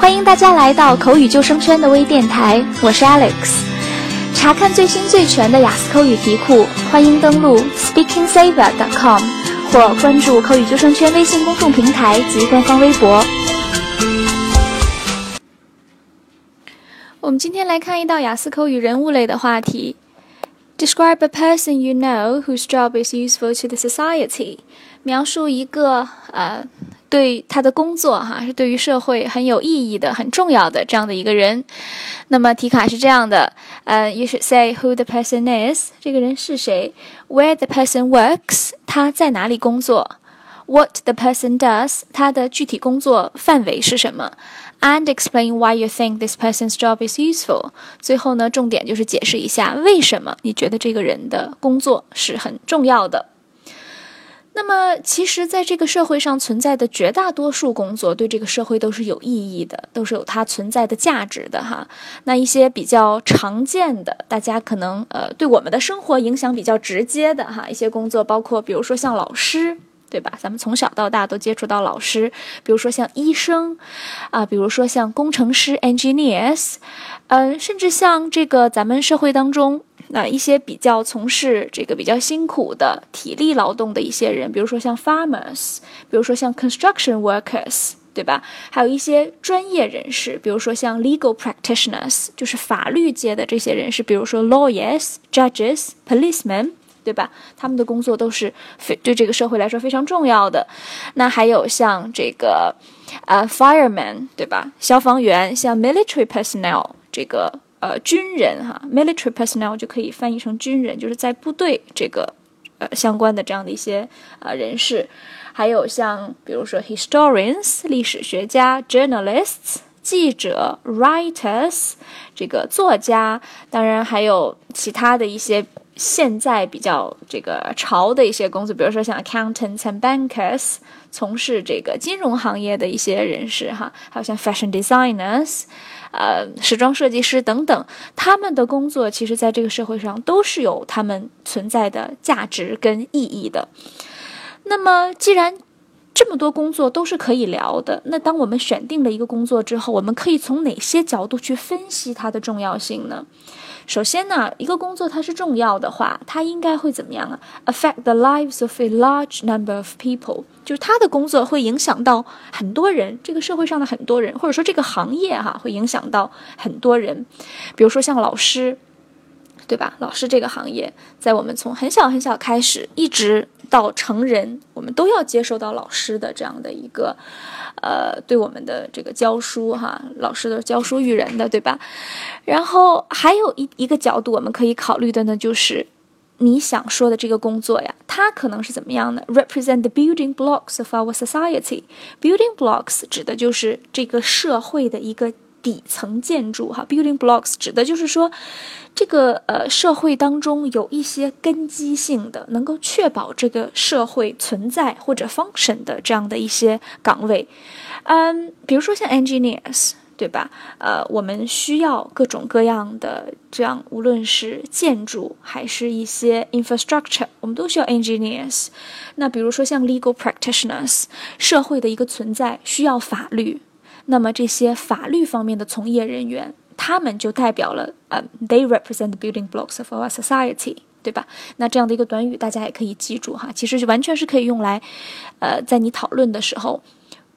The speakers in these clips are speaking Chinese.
欢迎大家来到口语救生圈的微电台，我是 Alex。查看最新最全的雅思口语题库，欢迎登录 SpeakingSaver.com 或关注口语救生圈微信公众平台及官方微博。我们今天来看一道雅思口语人物类的话题。Describe a person you know whose job is useful to the society。描述一个呃。对他的工作，哈，是对于社会很有意义的、很重要的这样的一个人。那么题卡是这样的，呃，You should say who the person is，这个人是谁；where the person works，他在哪里工作；what the person does，他的具体工作范围是什么；and explain why you think this person's job is useful。最后呢，重点就是解释一下为什么你觉得这个人的工作是很重要的。那么，其实，在这个社会上存在的绝大多数工作，对这个社会都是有意义的，都是有它存在的价值的哈。那一些比较常见的，大家可能呃，对我们的生活影响比较直接的哈，一些工作，包括比如说像老师，对吧？咱们从小到大都接触到老师，比如说像医生，啊，比如说像工程师 （engineers），嗯，甚至像这个咱们社会当中。那一些比较从事这个比较辛苦的体力劳动的一些人，比如说像 farmers，比如说像 construction workers，对吧？还有一些专业人士，比如说像 legal practitioners，就是法律界的这些人士，比如说 lawyers、judges、policemen，对吧？他们的工作都是非对这个社会来说非常重要的。那还有像这个呃 firemen，对吧？消防员，像 military personnel，这个。呃，军人哈，military personnel 就可以翻译成军人，就是在部队这个呃相关的这样的一些呃人士，还有像比如说 historians 历史学家，journalists 记者，writers 这个作家，当然还有其他的一些现在比较这个潮的一些工作，比如说像 accountants and bankers 从事这个金融行业的一些人士哈，还有像 fashion designers。呃，时装设计师等等，他们的工作其实在这个社会上都是有他们存在的价值跟意义的。那么，既然这么多工作都是可以聊的，那当我们选定了一个工作之后，我们可以从哪些角度去分析它的重要性呢？首先呢，一个工作它是重要的话，它应该会怎么样啊？Affect the lives of a large number of people，就是他的工作会影响到很多人，这个社会上的很多人，或者说这个行业哈会影响到很多人。比如说像老师，对吧？老师这个行业，在我们从很小很小开始，一直到成人，都要接受到老师的这样的一个。呃，对我们的这个教书哈，老师的教书育人的，对吧？然后还有一一个角度，我们可以考虑的呢，就是你想说的这个工作呀，它可能是怎么样的？Represent the building blocks of our society. Building blocks 指的就是这个社会的一个。底层建筑哈，building blocks 指的就是说，这个呃社会当中有一些根基性的，能够确保这个社会存在或者 function 的这样的一些岗位，嗯，比如说像 engineers，对吧？呃，我们需要各种各样的这样，无论是建筑还是一些 infrastructure，我们都需要 engineers。那比如说像 legal practitioners，社会的一个存在需要法律。那么这些法律方面的从业人员，他们就代表了，呃，they represent the building blocks of our society，对吧？那这样的一个短语，大家也可以记住哈，其实是完全是可以用来，呃，在你讨论的时候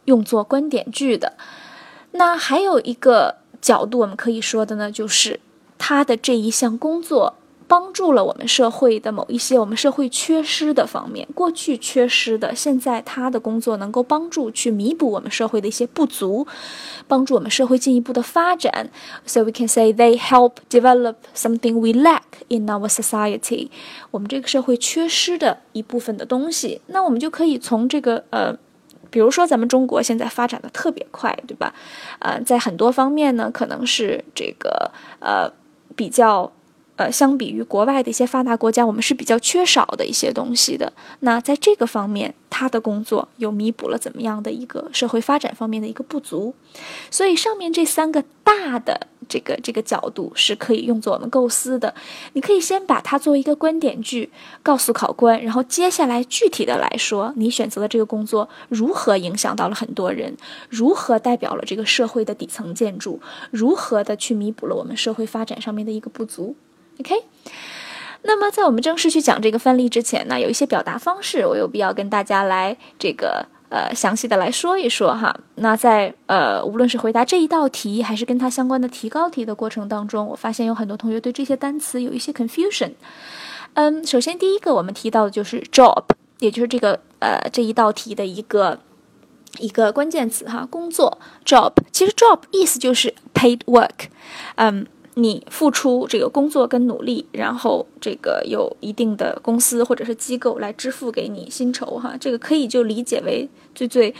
用作观点句的。那还有一个角度，我们可以说的呢，就是他的这一项工作。帮助了我们社会的某一些我们社会缺失的方面，过去缺失的，现在他的工作能够帮助去弥补我们社会的一些不足，帮助我们社会进一步的发展。So we can say they help develop something we lack in our society。我们这个社会缺失的一部分的东西，那我们就可以从这个呃，比如说咱们中国现在发展的特别快，对吧？呃，在很多方面呢，可能是这个呃比较。呃，相比于国外的一些发达国家，我们是比较缺少的一些东西的。那在这个方面，他的工作又弥补了怎么样的一个社会发展方面的一个不足？所以上面这三个大的这个这个角度是可以用作我们构思的。你可以先把它作为一个观点句告诉考官，然后接下来具体的来说，你选择的这个工作如何影响到了很多人，如何代表了这个社会的底层建筑，如何的去弥补了我们社会发展上面的一个不足。OK。那么在我们正式去讲这个范例之前呢，有一些表达方式，我有必要跟大家来这个。呃，详细的来说一说哈。那在呃，无论是回答这一道题，还是跟它相关的提高题的过程当中，我发现有很多同学对这些单词有一些 confusion。嗯，首先第一个我们提到的就是 job，也就是这个呃这一道题的一个一个关键词哈，工作 job。其实 job 意思就是 paid work，嗯。你付出这个工作跟努力，然后这个有一定的公司或者是机构来支付给你薪酬，哈，这个可以就理解为最最，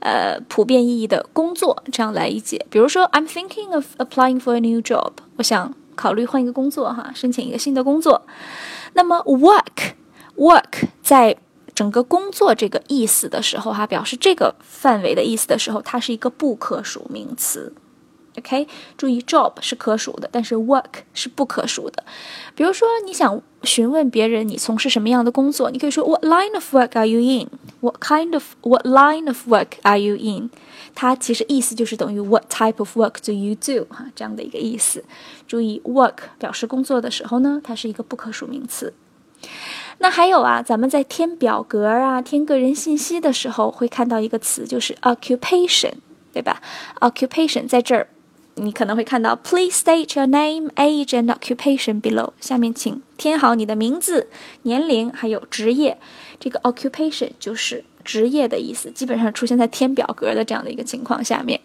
呃，普遍意义的工作这样来理解。比如说，I'm thinking of applying for a new job，我想考虑换一个工作，哈，申请一个新的工作。那么，work，work 在整个工作这个意思的时候，哈，表示这个范围的意思的时候，它是一个不可数名词。OK，注意，job 是可数的，但是 work 是不可数的。比如说，你想询问别人你从事什么样的工作，你可以说 What line of work are you in？What kind of What line of work are you in？它其实意思就是等于 What type of work do you do？哈，这样的一个意思。注意，work 表示工作的时候呢，它是一个不可数名词。那还有啊，咱们在填表格啊、填个人信息的时候，会看到一个词，就是 occupation，对吧？occupation 在这儿。你可能会看到，Please state your name, age, and occupation below。下面请填好你的名字、年龄还有职业。这个 occupation 就是职业的意思，基本上出现在填表格的这样的一个情况下面。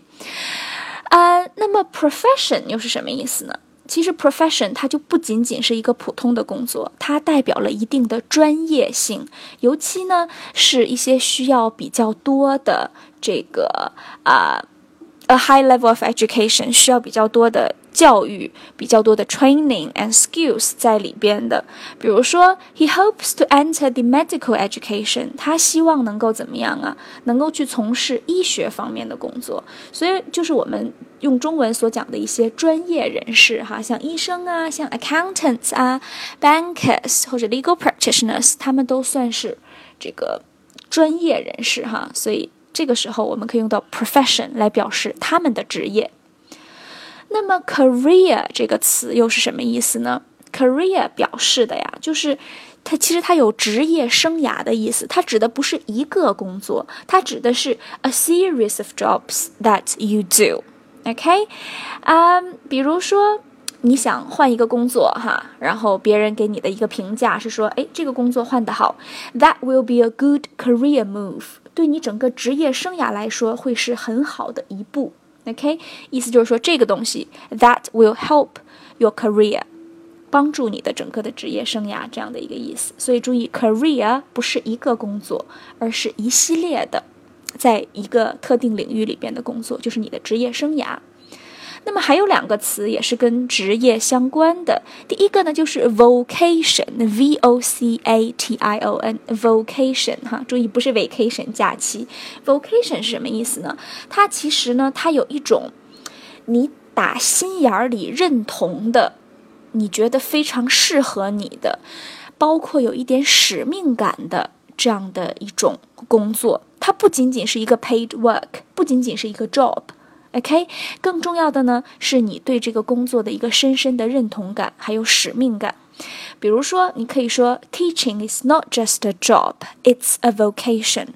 呃，那么 profession 又是什么意思呢？其实 profession 它就不仅仅是一个普通的工作，它代表了一定的专业性，尤其呢是一些需要比较多的这个啊。A high level of education 需要比较多的教育，比较多的 training and skills 在里边的。比如说，He hopes to enter the medical education。他希望能够怎么样啊？能够去从事医学方面的工作。所以就是我们用中文所讲的一些专业人士哈，像医生啊，像 accountants 啊，bankers 或者 legal practitioners，他们都算是这个专业人士哈。所以。这个时候，我们可以用到 profession 来表示他们的职业。那么 career 这个词又是什么意思呢？career 表示的呀，就是它其实它有职业生涯的意思。它指的不是一个工作，它指的是 a series of jobs that you do。OK，啊，比如说你想换一个工作哈，然后别人给你的一个评价是说，哎，这个工作换得好，that will be a good career move。对你整个职业生涯来说，会是很好的一步。OK，意思就是说这个东西 that will help your career，帮助你的整个的职业生涯这样的一个意思。所以注意，career 不是一个工作，而是一系列的，在一个特定领域里边的工作，就是你的职业生涯。那么还有两个词也是跟职业相关的。第一个呢就是 vocation，v o c a t i o n，vocation 哈，注意不是 vacation 假期，vocation 是什么意思呢？它其实呢，它有一种你打心眼儿里认同的，你觉得非常适合你的，包括有一点使命感的这样的一种工作。它不仅仅是一个 paid work，不仅仅是一个 job。OK，更重要的呢，是你对这个工作的一个深深的认同感，还有使命感。比如说，你可以说，Teaching is not just a job, it's a vocation.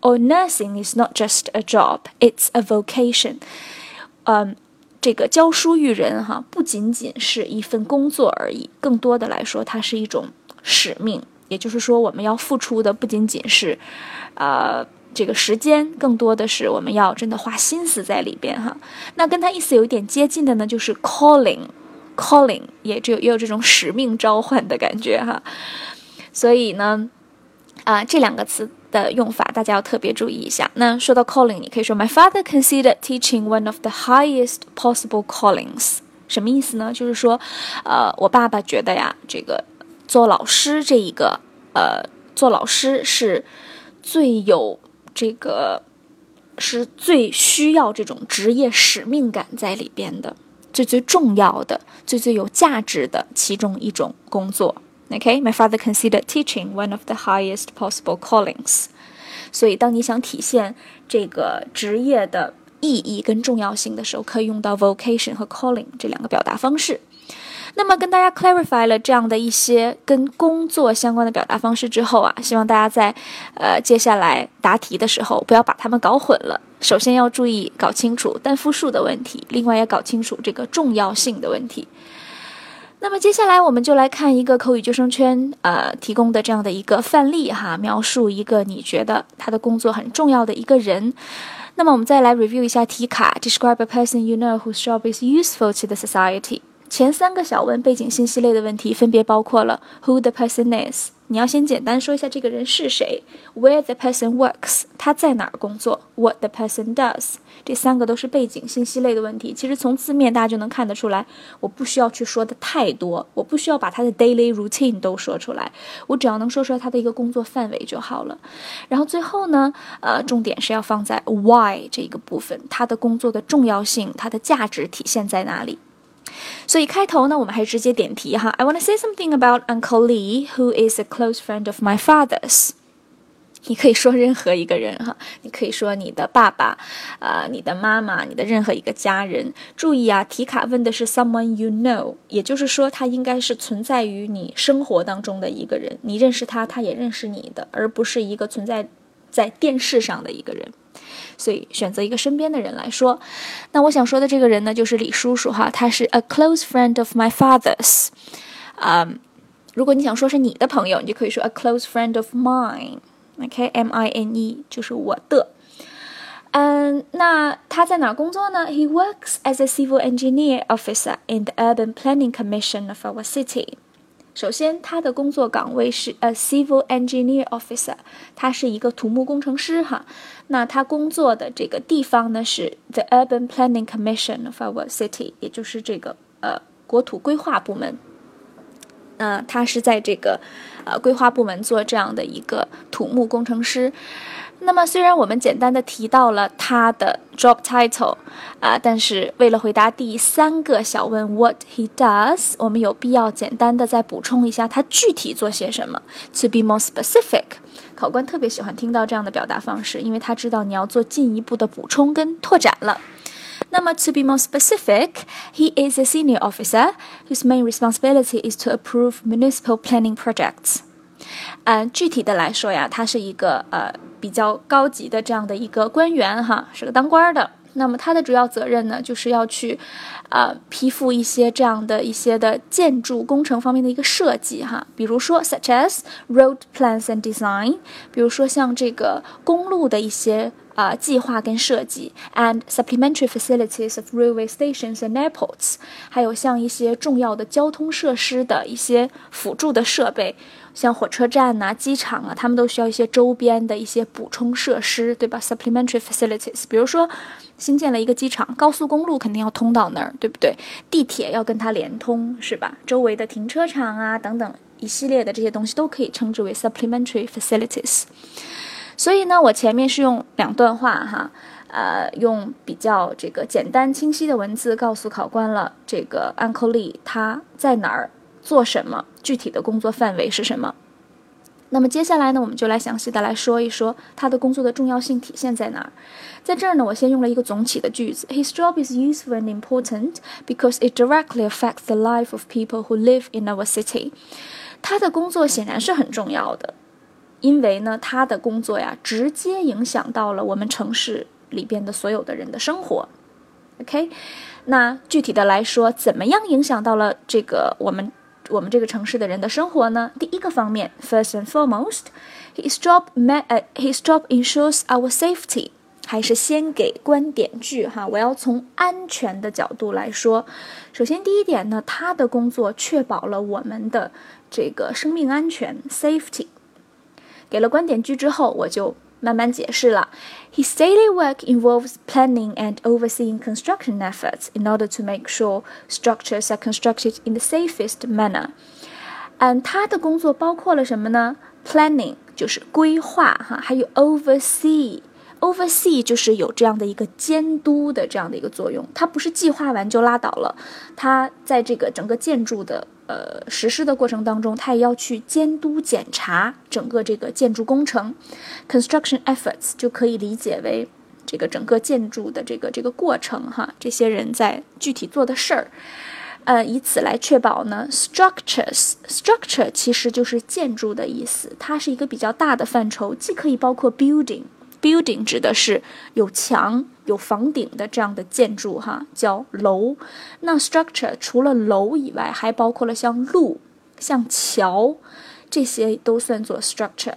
Or nursing is not just a job, it's a vocation. 嗯，这个教书育人哈，不仅仅是一份工作而已，更多的来说，它是一种使命。也就是说，我们要付出的不仅仅是，呃。这个时间更多的是我们要真的花心思在里边哈。那跟它意思有一点接近的呢，就是 calling，calling 也只有也有这种使命召唤的感觉哈。所以呢，啊，这两个词的用法大家要特别注意一下。那说到 calling，你可以说 My father considered teaching one of the highest possible callings。什么意思呢？就是说，呃，我爸爸觉得呀，这个做老师这一个，呃，做老师是最有。这个是最需要这种职业使命感在里边的，最最重要的、最最有价值的其中一种工作。OK，my father considered teaching one of the highest possible callings。所以，当你想体现这个职业的意义跟重要性的时候，可以用到 vocation 和 calling 这两个表达方式。那么跟大家 clarify 了这样的一些跟工作相关的表达方式之后啊，希望大家在呃接下来答题的时候不要把它们搞混了。首先要注意搞清楚单复数的问题，另外要搞清楚这个重要性的问题。那么接下来我们就来看一个口语救生圈呃提供的这样的一个范例哈，描述一个你觉得他的工作很重要的一个人。那么我们再来 review 一下题卡，describe a person you know whose job is useful to the society。前三个小问背景信息类的问题分别包括了 who the person is。你要先简单说一下这个人是谁，where the person works，他在哪儿工作，what the person does，这三个都是背景信息类的问题。其实从字面大家就能看得出来，我不需要去说的太多，我不需要把他的 daily routine 都说出来，我只要能说出来他的一个工作范围就好了。然后最后呢，呃，重点是要放在 why 这一个部分，他的工作的重要性，它的价值体现在哪里。所以开头呢，我们还直接点题哈。I want to say something about Uncle Lee, who is a close friend of my father's。你可以说任何一个人哈，你可以说你的爸爸，呃，你的妈妈，你的任何一个家人。注意啊，题卡问的是 someone you know，也就是说他应该是存在于你生活当中的一个人，你认识他，他也认识你的，而不是一个存在在电视上的一个人。所以选择一个身边的人来说，那我想说的这个人呢，就是李叔叔哈，他是 a close friend of my father's。啊，如果你想说是你的朋友，你就可以说 a close friend of mine。OK，M I N E 就是我的。嗯，那他在哪工作呢？He works as a civil engineer officer in the urban planning commission of our city。 首先，他的工作岗位是 a civil engineer officer，他是一个土木工程师哈。那他工作的这个地方呢是 the urban planning commission of our city，也就是这个呃国土规划部门。那他是在这个呃规划部门做这样的一个土木工程师。那么，虽然我们简单的提到了他的 job title，啊，但是为了回答第三个小问 what he does，我们有必要简单的再补充一下他具体做些什么。To be more specific，考官特别喜欢听到这样的表达方式，因为他知道你要做进一步的补充跟拓展了。那么，to be more specific，he is a senior officer whose main responsibility is to approve municipal planning projects。 嗯，具体的来说呀，他是一个呃比较高级的这样的一个官员哈，是个当官的。那么他的主要责任呢，就是要去，呃，批复一些这样的一些的建筑工程方面的一个设计哈，比如说 such as road plans and design，比如说像这个公路的一些。啊，计划跟设计，and supplementary facilities of railway stations and airports，还有像一些重要的交通设施的一些辅助的设备，像火车站呐、机场啊，他们都需要一些周边的一些补充设施，对吧？supplementary facilities，比如说新建了一个机场，高速公路肯定要通到那儿，对不对？地铁要跟它连通，是吧？周围的停车场啊等等一系列的这些东西都可以称之为 supplementary facilities。所以呢，我前面是用两段话哈，呃，用比较这个简单清晰的文字告诉考官了这个 Uncle Lee 他在哪儿做什么，具体的工作范围是什么。那么接下来呢，我们就来详细的来说一说他的工作的重要性体现在哪儿。在这儿呢，我先用了一个总体的句子：His job is useful and important because it directly affects the life of people who live in our city。他的工作显然是很重要的。因为呢，他的工作呀，直接影响到了我们城市里边的所有的人的生活。OK，那具体的来说，怎么样影响到了这个我们我们这个城市的人的生活呢？第一个方面，First and foremost，his job ma 呃，his job ensures our safety。还是先给观点句哈，我要从安全的角度来说。首先第一点呢，他的工作确保了我们的这个生命安全 （safety）。给了观点句之后，我就慢慢解释了。His daily work involves planning and overseeing construction efforts in order to make sure structures are constructed in the safest manner. 嗯，他的工作包括了什么呢？Planning 就是规划哈，还有 oversee oversee 就是有这样的一个监督的这样的一个作用，它不是计划完就拉倒了，它在这个整个建筑的呃实施的过程当中，它也要去监督检查整个这个建筑工程。construction efforts 就可以理解为这个整个建筑的这个这个过程哈，这些人在具体做的事儿，呃，以此来确保呢 structures structure 其实就是建筑的意思，它是一个比较大的范畴，既可以包括 building。Building 指的是有墙、有房顶的这样的建筑，哈，叫楼。那 structure 除了楼以外，还包括了像路、像桥，这些都算作 structure。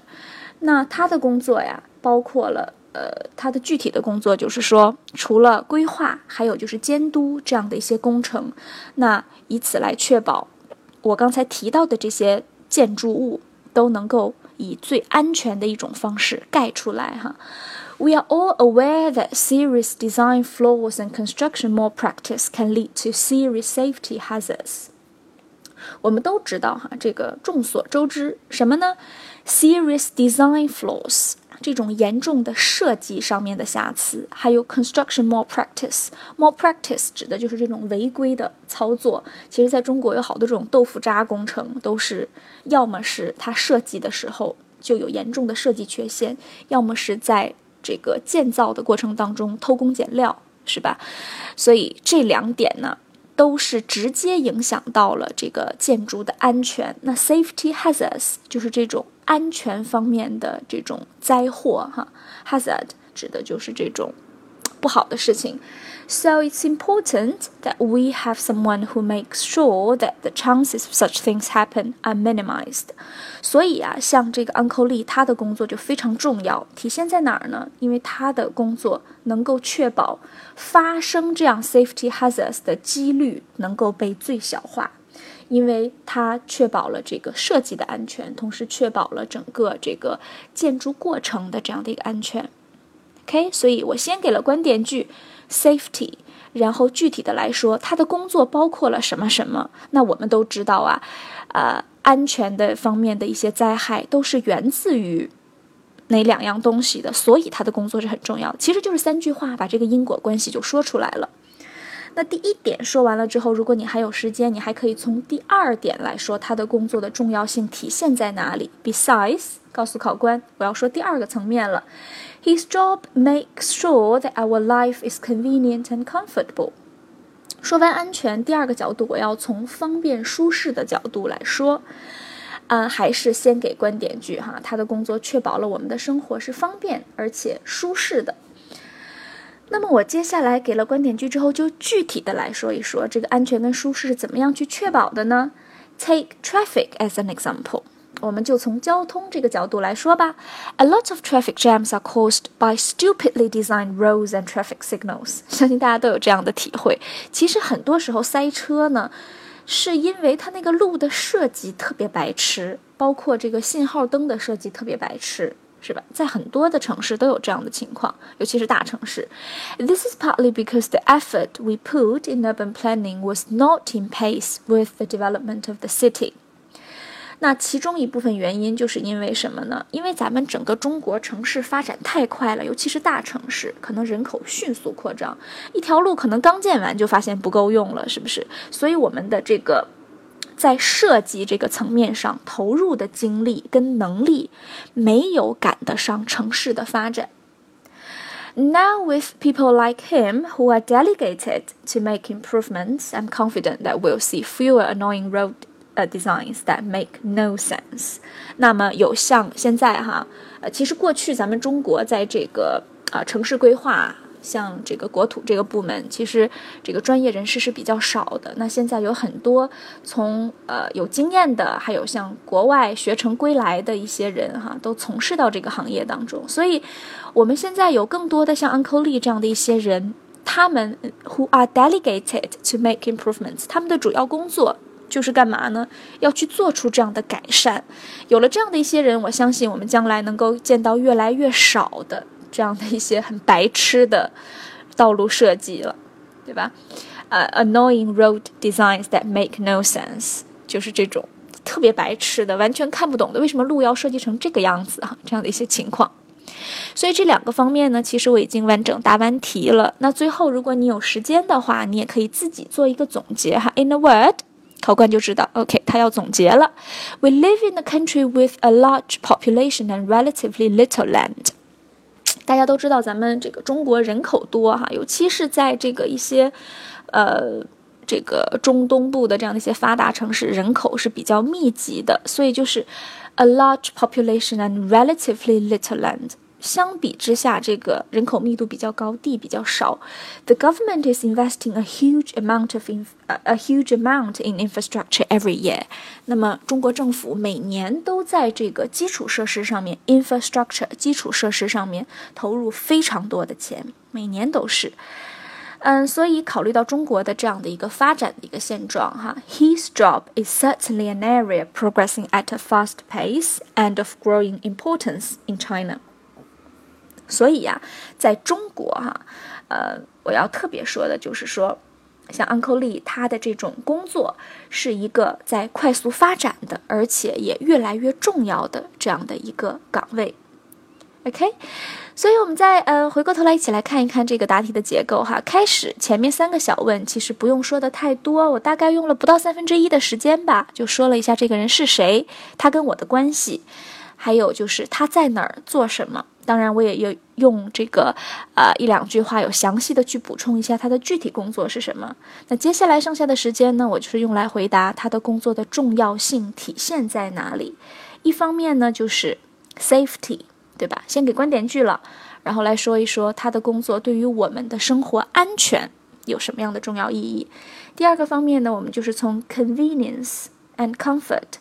那他的工作呀，包括了呃，他的具体的工作就是说，除了规划，还有就是监督这样的一些工程。那以此来确保我刚才提到的这些建筑物都能够。以最安全的一种方式盖出来哈。We are all aware that serious design flaws and construction malpractice can lead to serious safety hazards。我们都知道哈，这个众所周知什么呢？Serious design flaws 这种严重的设计上面的瑕疵，还有 construction more practice，。more practice 指的就是这种违规的操作。其实，在中国有好多这种豆腐渣工程，都是要么是它设计的时候就有严重的设计缺陷，要么是在这个建造的过程当中偷工减料，是吧？所以这两点呢，都是直接影响到了这个建筑的安全。那 safety hazards 就是这种。安全方面的这种灾祸，哈，hazard 指的就是这种不好的事情。So it's important that we have someone who makes sure that the chances of such things happen are minimized. 所以啊，像这个 Uncle Lee，他的工作就非常重要，体现在哪儿呢？因为他的工作能够确保发生这样 safety hazards 的几率能够被最小化。因为它确保了这个设计的安全，同时确保了整个这个建筑过程的这样的一个安全。OK，所以我先给了观点句 safety，然后具体的来说，他的工作包括了什么什么？那我们都知道啊，呃，安全的方面的一些灾害都是源自于哪两样东西的，所以他的工作是很重要的。其实就是三句话把这个因果关系就说出来了。那第一点说完了之后，如果你还有时间，你还可以从第二点来说他的工作的重要性体现在哪里。Besides，告诉考官，我要说第二个层面了。His job makes sure that our life is convenient and comfortable。说完安全，第二个角度我要从方便舒适的角度来说。啊，还是先给观点句哈，他的工作确保了我们的生活是方便而且舒适的。那么我接下来给了观点句之后，就具体的来说一说这个安全跟舒适是怎么样去确保的呢？Take traffic as an example，我们就从交通这个角度来说吧。A lot of traffic jams are caused by stupidly designed roads and traffic signals。相信大家都有这样的体会。其实很多时候塞车呢，是因为它那个路的设计特别白痴，包括这个信号灯的设计特别白痴。是吧？在很多的城市都有这样的情况，尤其是大城市。This is partly because the effort we put in urban planning was not in pace with the development of the city。那其中一部分原因就是因为什么呢？因为咱们整个中国城市发展太快了，尤其是大城市，可能人口迅速扩张，一条路可能刚建完就发现不够用了，是不是？所以我们的这个。在设计这个层面上投入的精力跟能力，没有赶得上城市的发展。Now, with people like him who are delegated to make improvements, I'm confident that we'll see fewer annoying road uh, designs that make no sense. 那么有像现在哈，呃，其实过去咱们中国在这个啊城市规划。 像这个国土这个部门，其实这个专业人士是比较少的。那现在有很多从呃有经验的，还有像国外学成归来的一些人哈，都从事到这个行业当中。所以，我们现在有更多的像 Uncle Lee 这样的一些人，他们 who are delegated to make improvements，他们的主要工作就是干嘛呢？要去做出这样的改善。有了这样的一些人，我相信我们将来能够见到越来越少的。这样的一些很白痴的道路设计了，对吧？呃，annoying road designs that make no sense，就是这种特别白痴的、完全看不懂的，为什么路要设计成这个样子啊？这样的一些情况。所以这两个方面呢，其实我已经完整答完题了。那最后，如果你有时间的话，你也可以自己做一个总结哈。In a word，考官就知道，OK，他要总结了。We live in a country with a large population and relatively little land。大家都知道，咱们这个中国人口多哈，尤其是在这个一些，呃，这个中东部的这样的一些发达城市，人口是比较密集的，所以就是 a large population and relatively little land。相比之下，这个人口密度比较高，地比较少。The government is investing a huge amount of in a huge amount in infrastructure every year。那么中国政府每年都在这个基础设施上面，infrastructure 基础设施上面投入非常多的钱，每年都是。嗯，所以考虑到中国的这样的一个发展的一个现状，哈，his job is certainly an area progressing at a fast pace and of growing importance in China。 所以呀，在中国哈，呃，我要特别说的就是说，像 Uncle Lee 他的这种工作是一个在快速发展的，而且也越来越重要的这样的一个岗位。OK，所以我们再呃回过头来一起来看一看这个答题的结构哈。开始前面三个小问其实不用说的太多，我大概用了不到三分之一的时间吧，就说了一下这个人是谁，他跟我的关系，还有就是他在哪儿做什么。当然，我也有用这个，呃，一两句话有详细的去补充一下他的具体工作是什么。那接下来剩下的时间呢，我就是用来回答他的工作的重要性体现在哪里。一方面呢，就是 safety，对吧？先给观点句了，然后来说一说他的工作对于我们的生活安全有什么样的重要意义。第二个方面呢，我们就是从 convenience and comfort，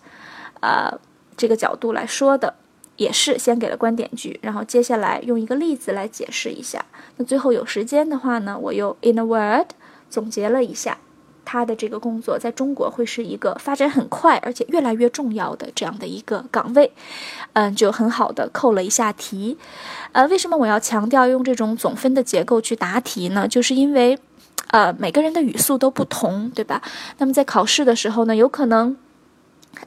呃，这个角度来说的。也是先给了观点句，然后接下来用一个例子来解释一下。那最后有时间的话呢，我又 in a word 总结了一下他的这个工作在中国会是一个发展很快而且越来越重要的这样的一个岗位，嗯，就很好的扣了一下题。呃，为什么我要强调用这种总分的结构去答题呢？就是因为，呃，每个人的语速都不同，对吧？那么在考试的时候呢，有可能。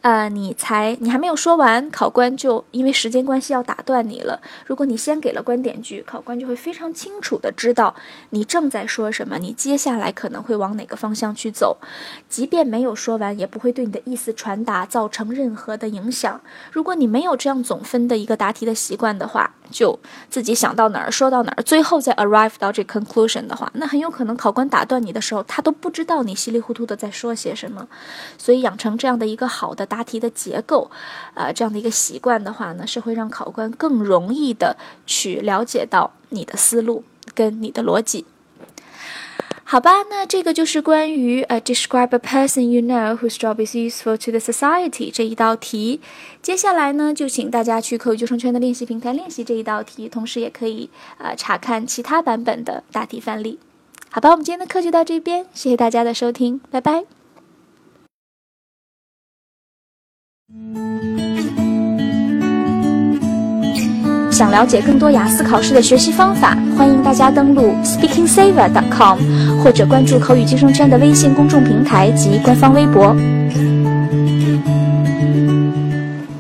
呃，你才你还没有说完，考官就因为时间关系要打断你了。如果你先给了观点句，考官就会非常清楚的知道你正在说什么，你接下来可能会往哪个方向去走。即便没有说完，也不会对你的意思传达造成任何的影响。如果你没有这样总分的一个答题的习惯的话，就自己想到哪儿说到哪儿，最后再 arrive 到这 conclusion 的话，那很有可能考官打断你的时候，他都不知道你稀里糊涂的在说些什么。所以养成这样的一个好的。答题的结构，呃，这样的一个习惯的话呢，是会让考官更容易的去了解到你的思路跟你的逻辑。好吧，那这个就是关于呃，describe a person you know whose job is useful to the society 这一道题。接下来呢，就请大家去口语救生圈的练习平台练习这一道题，同时也可以呃查看其他版本的答题范例。好吧，我们今天的课就到这边，谢谢大家的收听，拜拜。想了解更多雅思考试的学习方法，欢迎大家登录 SpeakingSaver.com，或者关注口语精声圈的微信公众平台及官方微博。